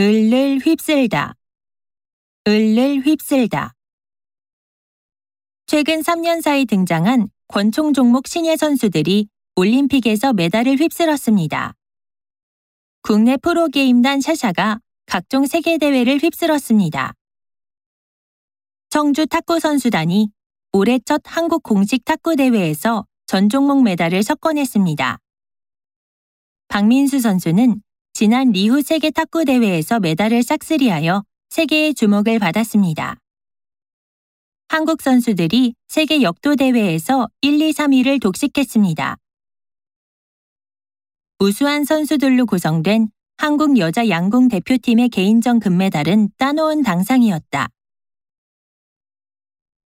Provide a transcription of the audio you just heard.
을을 휩쓸다. 을을 휩쓸다. 최근 3년 사이 등장한 권총 종목 신예 선수들이 올림픽에서 메달을 휩쓸었습니다. 국내 프로게임단 샤샤가 각종 세계대회를 휩쓸었습니다. 청주 탁구 선수단이 올해 첫 한국 공식 탁구 대회에서 전 종목 메달을 석권했습니다. 박민수 선수는 지난 리후 세계 탁구 대회에서 메달을 싹쓸이하여 세계의 주목을 받았습니다. 한국 선수들이 세계 역도 대회에서 1, 2, 3위를 독식했습니다. 우수한 선수들로 구성된 한국 여자 양궁 대표팀의 개인전 금메달은 따놓은 당상이었다.